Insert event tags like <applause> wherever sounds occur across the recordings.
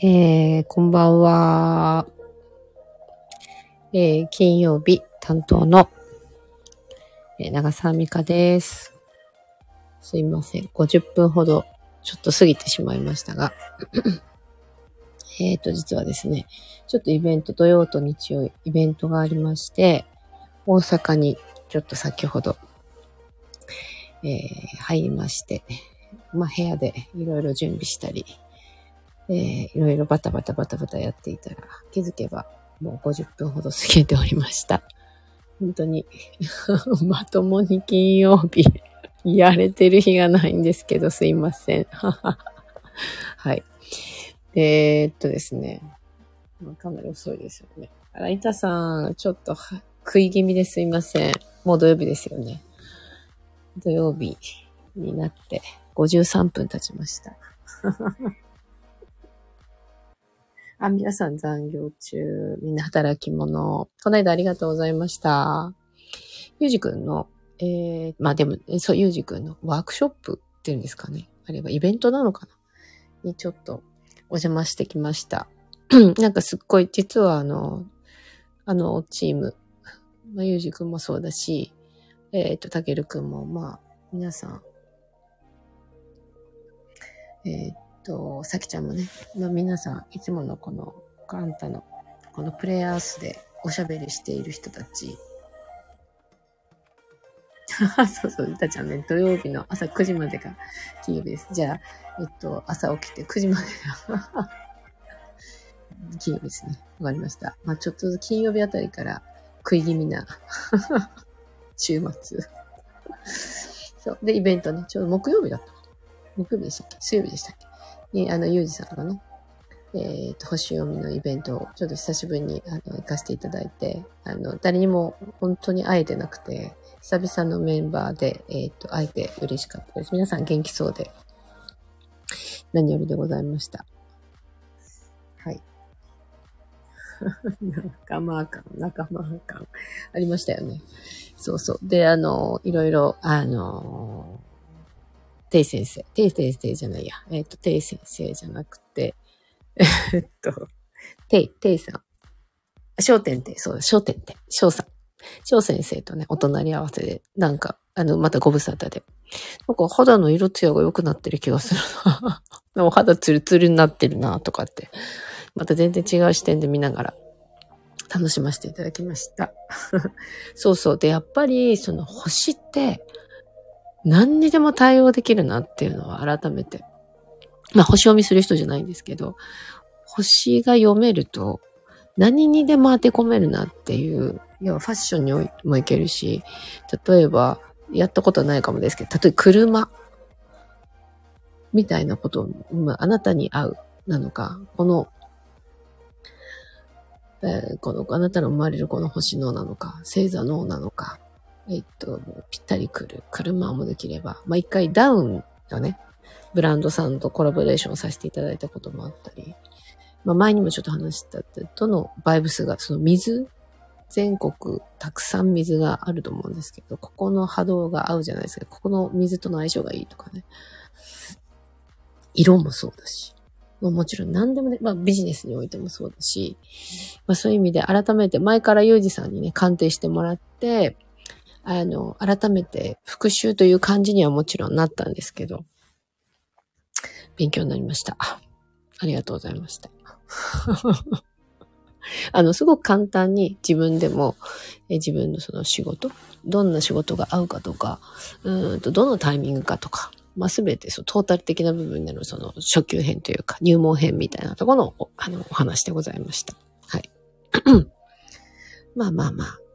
えー、こんばんは。えー、金曜日担当の、えー、長澤美香です。すいません。50分ほどちょっと過ぎてしまいましたが。えっと、実はですね、ちょっとイベント、土曜と日曜イベントがありまして、大阪にちょっと先ほど、えー、入りまして、まあ、部屋でいろいろ準備したり、えー、いろいろバタバタバタバタやっていたら、気づけばもう50分ほど過ぎておりました。本当に <laughs> まともに金曜日やれてる日がないんですけど、すいません。<laughs> はい。えー、っとですね。かなり遅いですよね。あら、板さん、ちょっと食い気味ですいません。もう土曜日ですよね。土曜日になって53分経ちました。あ、皆さん残業中、みんな働き者。この間ありがとうございました。ゆうじくんの、えー、まあでも、そう、ゆうじくんのワークショップっていうんですかね。あれはイベントなのかなにちょっとお邪魔してきました。<clears throat> なんかすっごい、実はあの、あのチーム、まあ、ゆうじくんもそうだし、えっ、ー、と、たけるくんも、まあ、皆さん、えっ、ー、と、さきちゃんもね、まあ、皆さん、いつものこの、カンタの、このプレイアースでおしゃべりしている人たち。<laughs> そうそう、いたちゃんね、土曜日の朝9時までが金曜日です。じゃあ、えっと、朝起きて9時までが <laughs> 金曜日ですね。わかりました。まあちょっとずつ金曜日あたりから食い気味な <laughs> 週末そう。で、イベントね、ちょうど木曜日だった。木曜日でしたっけ？水曜日でしたっけ？に、あの、ゆうじさんがね、えっ、ー、と、星読みのイベントをちょっと久しぶりにあの行かせていただいて、あの、誰にも本当に会えてなくて、久々のメンバーで、えっ、ー、と、会えて嬉しかったです。皆さん元気そうで、何よりでございました。はい。<laughs> 仲間感、仲間感、ありましたよね。そうそう。で、あの、いろいろ、あの、てい先生。てい先生じゃないや。えっ、ー、と、てい先生じゃなくて、<laughs> えっと、てい、ていさん。商店って、そう、商店って、翔さん。翔先生とね、お隣り合わせで、なんか、あの、またご無沙汰で。なんか肌の色艶が良くなってる気がするな。<laughs> お肌ツルツルになってるな、とかって。また全然違う視点で見ながら、楽しませていただきました。<laughs> そうそう。で、やっぱり、その星って、何にでも対応できるなっていうのは改めて。まあ、星読みする人じゃないんですけど、星が読めると、何にでも当て込めるなっていう、要はファッションにもいけるし、例えば、やったことないかもですけど、例えば車。みたいなことを、まあ、あなたに合うなのか、この、えー、この、あなたの生まれるこの星のなのか、星座のなのか、えっと、ぴったり来る車もできれば、まあ、一回ダウンのね、ブランドさんとコラボレーションさせていただいたこともあったり、まあ、前にもちょっと話したとのバイブスが、その水、全国たくさん水があると思うんですけど、ここの波動が合うじゃないですか。ここの水との相性がいいとかね。色もそうだし。もちろん何でもね、まあビジネスにおいてもそうだし、まあそういう意味で改めて前からユージさんにね、鑑定してもらって、あの、改めて復習という感じにはもちろんなったんですけど、勉強になりました。ありがとうございました。<laughs> あの、すごく簡単に自分でも、え自分のその仕事、どんな仕事が合うかとか、うんと、どのタイミングかとか、まあ、すべてそのトータル的な部分でのその初級編というか入門編みたいなところのあのお話でございました。はい。<clears throat> まあまあまあ。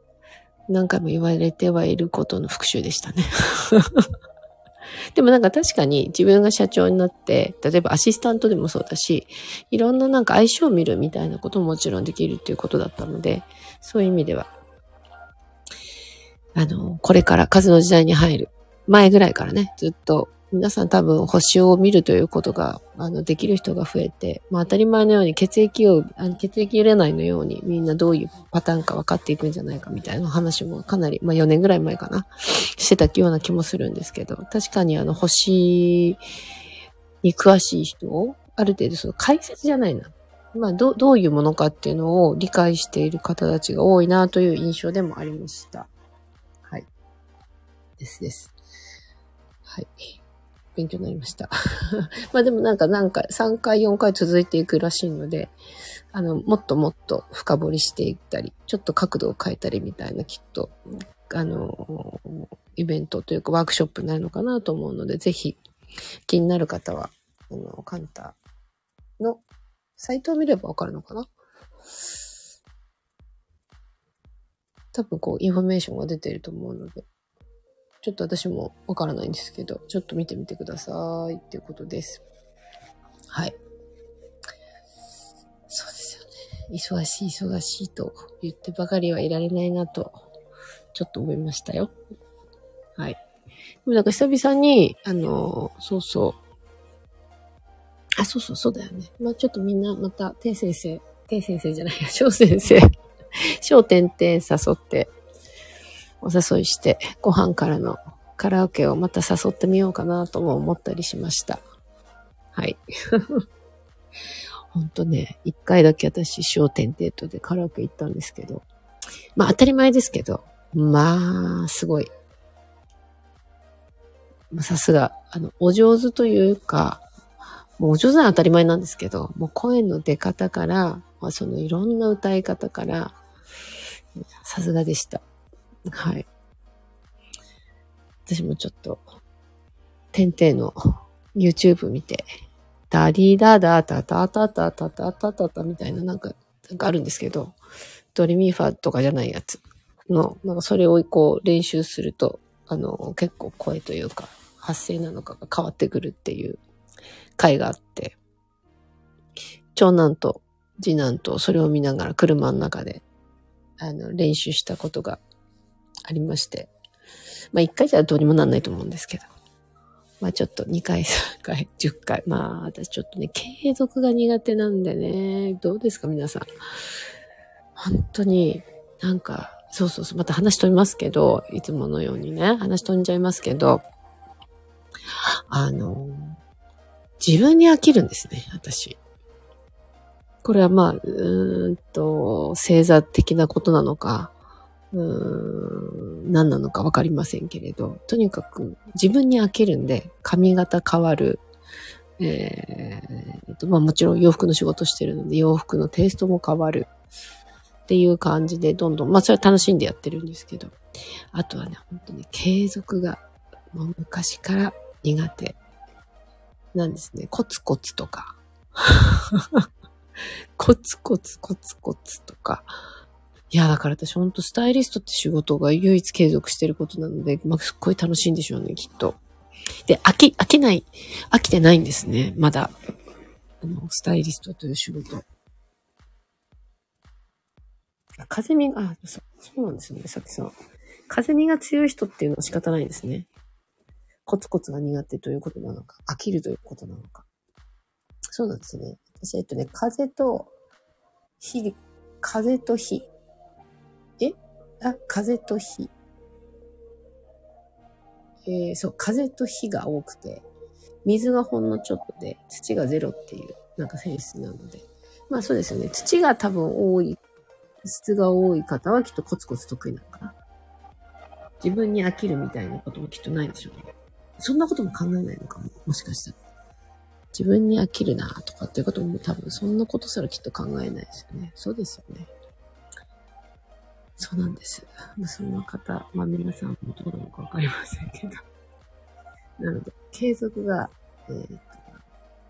何回も言われてはいることの復習でしたね。<laughs> でもなんか確かに自分が社長になって、例えばアシスタントでもそうだし、いろんななんか相性を見るみたいなことももちろんできるっていうことだったので、そういう意味では、あの、これから数の時代に入る前ぐらいからね、ずっと皆さん多分星を見るということが、あの、できる人が増えて、まあ当たり前のように血液を、あの血液入れないのようにみんなどういうパターンか分かっていくんじゃないかみたいな話もかなり、まあ4年ぐらい前かな、してたような気もするんですけど、確かにあの星に詳しい人をある程度その解説じゃないな。まあ、ど、どういうものかっていうのを理解している方たちが多いなという印象でもありました。はい。ですです。はい。勉強になりました。<laughs> まあでもなんか、なんか、3回、4回続いていくらしいので、あの、もっともっと深掘りしていったり、ちょっと角度を変えたりみたいな、きっと、あの、イベントというかワークショップになるのかなと思うので、ぜひ気になる方は、あの、 QUANTAのサイトを見ればわかるのかな？多分こう、インフォメーションが出ていると思うので、ちょっと私もわからないんですけど、ちょっと見てみてくださいっていうことです。はい。そうですよね。忙しい忙しいと言ってばかりはいられないなとちょっと思いましたよ。はい。でもなんか久々に、あの、そうそう。あ、そうそう、そうだよね。まあちょっとみんなまた、てい先生、てい先生じゃないや、翔先生、翔点々誘って、お誘いして、ご飯からのカラオケをまた誘ってみようかなとも思ったりしました。はい。ほんとね、一回だけ私、商店デートでカラオケ行ったんですけど、まあ当たり前ですけど、まあ、すごい。さすが、あの、お上手というか、もうお上手な当たり前なんですけど、もう声の出方から、まあ、そのいろんな歌い方から、さすがでした。はい。私もちょっと、てんてんの YouTube 見て、ダリーダーダータタタタタタタみたいななんか、なんかあるんですけど、ドリミーファとかじゃないやつ。の、なんかそれをこう練習すると、あの、結構声というか、発声なのかが変わってくるっていう回があって、長男と次男とそれを見ながら車の中で、あの、練習したことがありまして、まあ一回じゃどうにもなんないと思うんですけど、まあちょっと2回、3回、10回、まあ私ちょっとね、継続が苦手なんでね、どうですか皆さん。本当になんかそうそうそう、また話飛びますけど、いつものようにね、話飛んじゃいますけど、あの、自分に飽きるんですね、私。これはまあ、うーんと、星座的なことなのか、うーん、何なのかわかりませんけれど、とにかく自分に飽きるんで、髪型変わる、えー、と、まあもちろん洋服の仕事してるので、洋服のテイストも変わる。っていう感じで、どんどん、まあそれは楽しんでやってるんですけど、あとはね、本当に継続が、もう昔から苦手なんですね。コツコツとか。<laughs> コツコツコツコツとか。いや、だから私ほんとスタイリストって仕事が唯一継続してることなので、まあ、すっごい楽しいんでしょうね、きっと。で、飽き、飽きない、飽きてないんですね、まだ。あの、スタイリストという仕事。風味が、あ、そそうなんですよね、さっきさん。風味が強い人っていうのは仕方ないんですね。コツコツが苦手ということなのか、飽きるということなのか。そうなんですね。私、えっとね、風と火、風と火。えあ、風と火。えー、そう、風と火が多くて、水がほんのちょっとで、土がゼロっていう、なんか性質なので。まあそうですよね。土が多分多い質が多い方はきっとコツコツ得意なのかな。自分に飽きるみたいなこともきっとないでしょうね。そんなことも考えないのかも。もしかしたら。自分に飽きるなとかっていうことも多分そんなことすらきっと考えないですよね。そうですよね。そうなんです。そんな方、まあ皆さんもどうなのかわかりませんけど。なので、継続が、えー、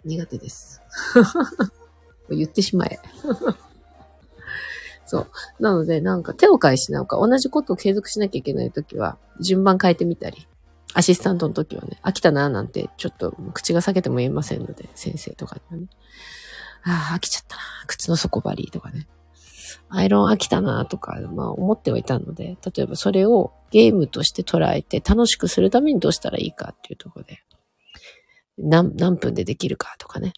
苦手です。<laughs> 言ってしまえ。<laughs> そう。なので、なんか手を返しなのか、同じことを継続しなきゃいけないときは、順番変えてみたり、アシスタントの時はね、飽きたなーなんて、ちょっと口が裂けても言えませんので、先生とかにはね。ああ、飽きちゃったな靴の底張りとかね。アイロン飽きたなとか、まあ思ってはいたので、例えばそれをゲームとして捉えて楽しくするためにどうしたらいいかっていうところで、何、何分でできるかとかね。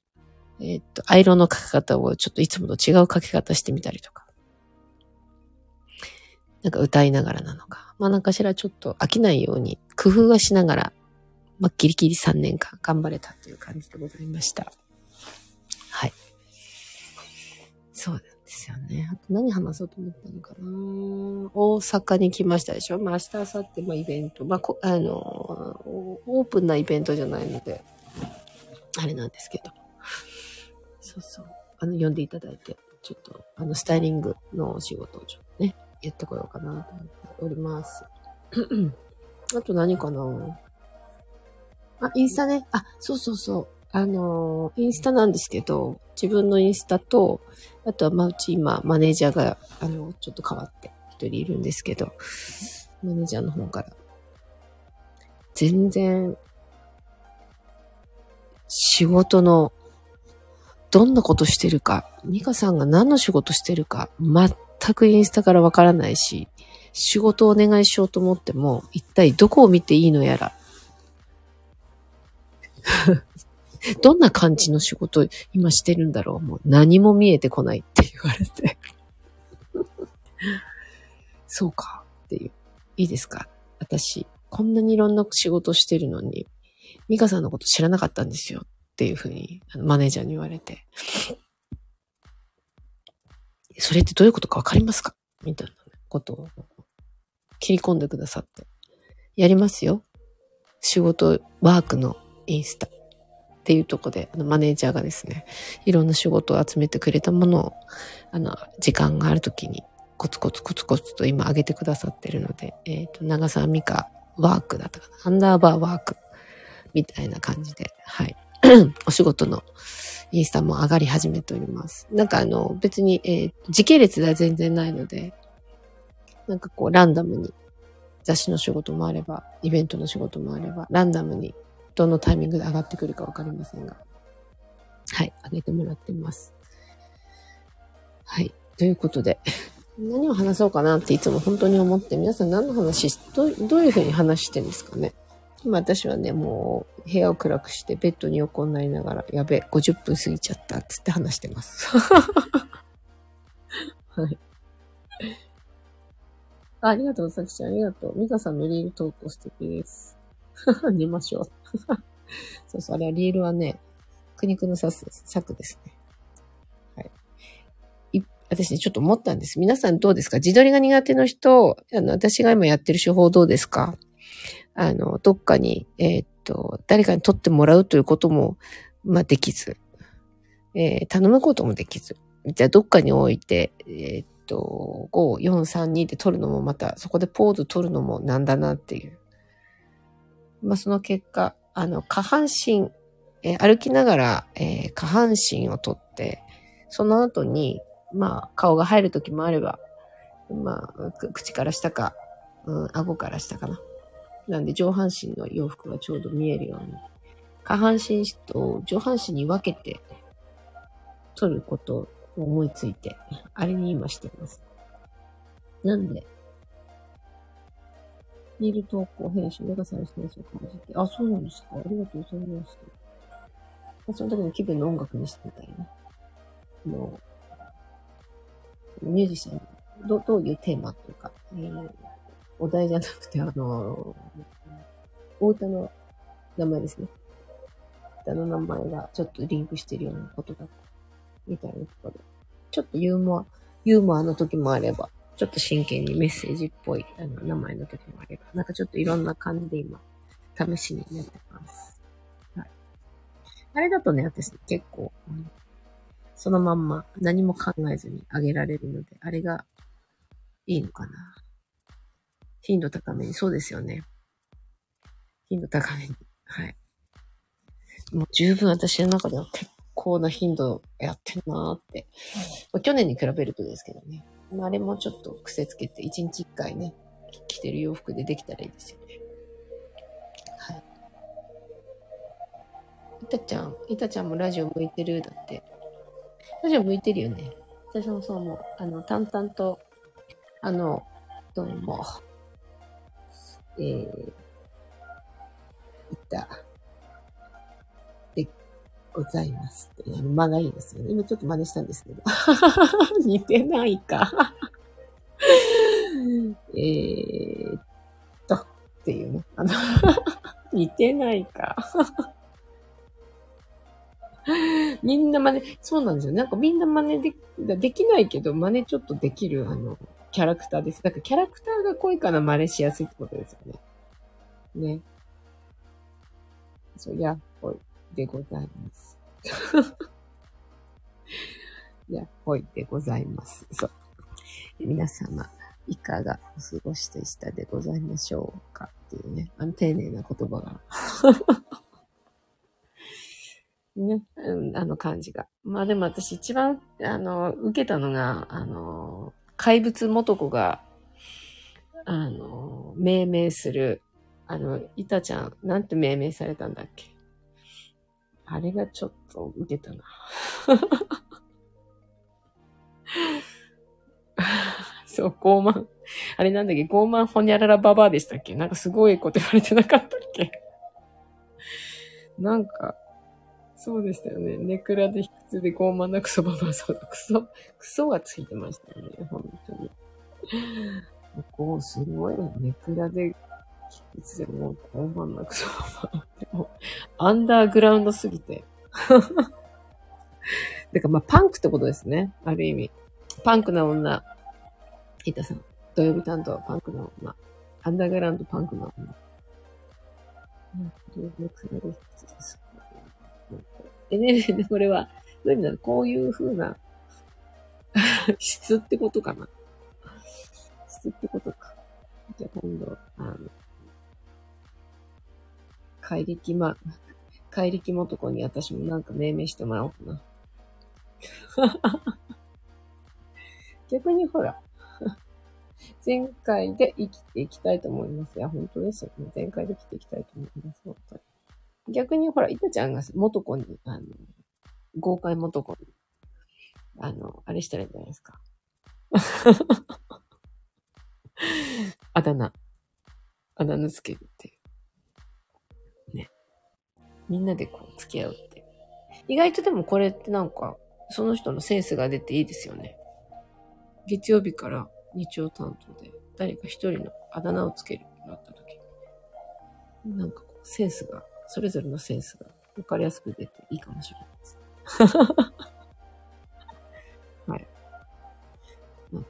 え、っと、アイロンのかけ方をちょっといつもと違うかけ方してみたりとか。なんか歌いながらなのか。まあなんかしらちょっと飽きないように工夫はしながら、まあギリギリ3年間頑張れたという感じでございました。はい。そうですですよね。あと何話そうと思ったのかな大阪に来ましたでしょまあ明日、明後日、まあイベント。まあこ、あの、オープンなイベントじゃないので、あれなんですけど。そうそう。あの、呼んでいただいて、ちょっと、あの、スタイリングのお仕事をちょっとね、やってこようかなと思っております。<clears throat> あと何かなあ、インスタね。あ、そうそうそう。あのインスタなんですけど、自分のインスタと、あとは、まあ、うち今、マネージャーが、あの、ちょっと変わって、一人いるんですけど、マネージャーの方から、全然、仕事の、どんなことしてるか、ミカさんが何の仕事してるか、全くインスタからわからないし、仕事をお願いしようと思っても、一体どこを見ていいのやら。どんな感じの仕事今してるんだろう？もう何も見えてこないって言われてそうかっていう。いいですか？私、こんなにいろんな仕事してるのに、ミカさんのこと知らなかったんですよっていうふうにマネージャーに言われて。それってどういうことかわかりますか？みたいなことを切り込んでくださって。やりますよ。仕事、ワークのインスタっていうとこで、あの、マネージャーがですね、いろんな仕事を集めてくれたものを、あの、時間があるときに、コツコツコツコツと今上げてくださってるので、えっ、ー、と、長澤美香ワークだったかな。アンダーバーワークみたいな感じで、はい。<clears throat> お仕事のインスタも上がり始めております。なんかあの、別に、えー、時系列では全然ないので、なんかこう、ランダムに雑誌の仕事もあれば、イベントの仕事もあれば、ランダムにどのタイミングで上がってくるかわかりませんが、はい、上げてもらってます。はい、ということで、何を話そうかなっていつも本当に思って、皆さん何の話ど、どういうふうに話してんですかね今私はね、もう部屋を暗くしてベッドに横になりながら、やべ、50分過ぎちゃったっつって話してます。<laughs> はい。あありがとう、さきちゃん。ありがとう。ミカさんのリール投稿素敵です。<laughs> 寝ましょう。<laughs> そうそう、あれはリールはね、苦肉の策ですね。はい。い私ね、ちょっと思ったんです。皆さんどうですか？自撮りが苦手の人、あの、私が今やってる手法どうですか？あの、どっかに、えー、っと、誰かに撮ってもらうということも、まあ、できず、えー、頼むこともできず、じゃあどっかに置いて、えー、っと、5、4、3、2で撮るのもまた、そこでポーズ撮るのもなんだなっていう。まあ、その結果、あの、下半身、えー、歩きながら、えー、下半身をとって、その後に、まあ、顔が入る時もあれば、まあ、口から下か、うん、顎から下かな。なんで上半身の洋服がちょうど見えるように、下半身と上半身に分けて取ることを思いついて、あれに今してます。なんで、リール投稿編集、メガさのセンスを感じて、あ、そうなんですか。ありがとうございます。その時の気分の音楽にしてみたいな。もう、ミュージシャン、どどういうテーマというか、えー、お題じゃなくて、あの、お歌の名前ですね。歌の名前がちょっとリンクしてるようなことだった。みたいなところで。ちょっとユーモア、ユーモアの時もあれば、ちょっと真剣にメッセージっぽいあの名前の時もあれば、なんかちょっといろんな感じで今、試しにやってます。はい。あれだとね、私結構、うん、そのまんま何も考えずにあげられるので、あれがいいのかな。頻度高めに、そうですよね。頻度高めに。はい。もう十分私の中では結構な頻度やってんなーって。まあ、去年に比べるとですけどね。あれもちょっと癖つけて、一日一回ね、着てる洋服でできたらいいですよね。はい。いたちゃん、いたちゃんもラジオ向いてる？だって。ラジオ向いてるよね。私もそう思う。あの、淡々と、あの、どうも、えー、いた、ございますって。間がいいですよね。今ちょっと真似したんですけど。<laughs> 似てないか <laughs> えーっと、っていうね。あの <laughs> 似てないかみんな真似、そうなんですよ。なんかみんな真似で、できないけど、真似ちょっとできる、あの、キャラクターです。だかキャラクターが濃いから真似しやすいってことですよね。ね。そう、やっほいでございます。<laughs> いやほいでございます。そう。皆様、いかがお過ごしでしたでございましょうかっていうね、あの丁寧な言葉が。<laughs> ね、うん、あの感じが。まあでも私一番、あの、受けたのが、あの、怪物元子が、あの、命名する、あの、いたちゃん、なんて命名されたんだっけ？あれがちょっと受けたな。<laughs> そう、傲慢。あれなんだっけ？傲慢ほにゃららばばでしたっけ？なんかすごいこと言われてなかったっけ？なんか、そうでしたよね。ネクラで卑屈で傲慢なクソババアそうだ。クソ、クソがついてましたよね。本当に。こう、すごいネクラで卑屈でもう傲慢なクソババアっても、アンダーグラウンドすぎて。<laughs> だかまあパンクってことですね。ある意味。パンクな女。イタさん。土曜日担当はパンクな女。アンダーグラウンドパンクな女。エネクラで卑屈で。<laughs> これは、どういう意味だろうこういう風な <laughs> 質ってことかな。質ってことか。じゃあ今度、あの、怪力ま、<laughs> 怪力元子に私もなんか命名してもらおうかな。<laughs> 逆にほら、<laughs> 前回で生きていきたいと思います。いや、本当ですよね。前回で生きていきたいと思います。本当に。逆にほら、いたちゃんが元子に、あの、豪快元子に、あの、あれしたらいいんじゃないですか。あだ名。あだ名つけるっていう。みんなでこう付き合うって。意外とでもこれってなんか、その人のセンスが出ていいですよね。月曜日から日曜担当で、誰か一人のあだ名をつけるようになった時なんかこう、センスがそれぞれのセンスが分かりやすく出ていいかもしれないです。<laughs> はい。うん。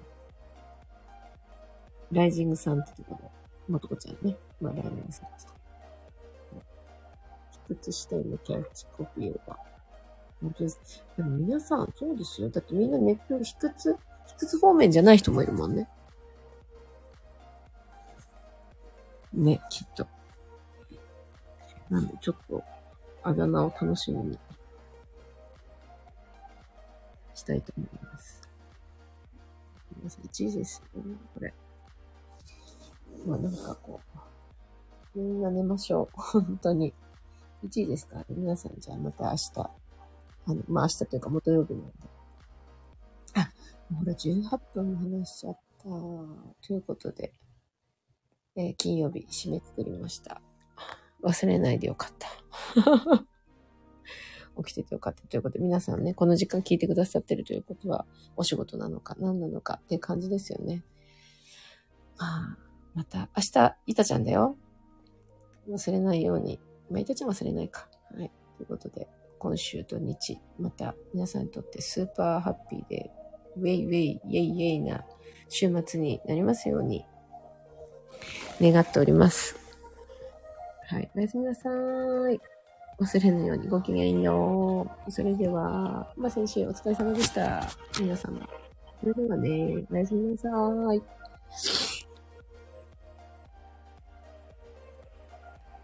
ライジングさんってところ、もとこちゃんね。まあ、ライジングさんって。卑屈視点のキャッチコピーが。本当です。でも皆さん、そうですよ。だってみんなネット卑屈、卑屈方面じゃない人もいるもんね。ね、きっと。なんでちょっと、あだ名を楽しみにしたいと思います。皆さん1位ですよね、これ。まあなんかこう、みんな寝ましょう。本当に。1位ですか？ら。皆さんじゃあまた明日。あの、まあ明日というか元曜日なんで。あ、ほら18分話しちゃった。ということで、えー、金曜日締めくくりました。忘れないでよかった。<laughs> 起きててよかったということで、皆さんね、この時間聞いてくださってるということは、お仕事なのか、何なのかっていう感じですよね。まあ、また、明日、いたちゃんだよ。忘れないように。まあ、いたちゃん忘れないか。はい。ということで、今週と日、また皆さんにとってスーパーハッピーで、ウェイウェイ、イェイイェイな週末になりますように、願っております。はい。おやすみなさーい。忘れぬようにごきげんよう。それでは、まあ、先週お疲れ様でした。皆様。それではね、おやすみなさい。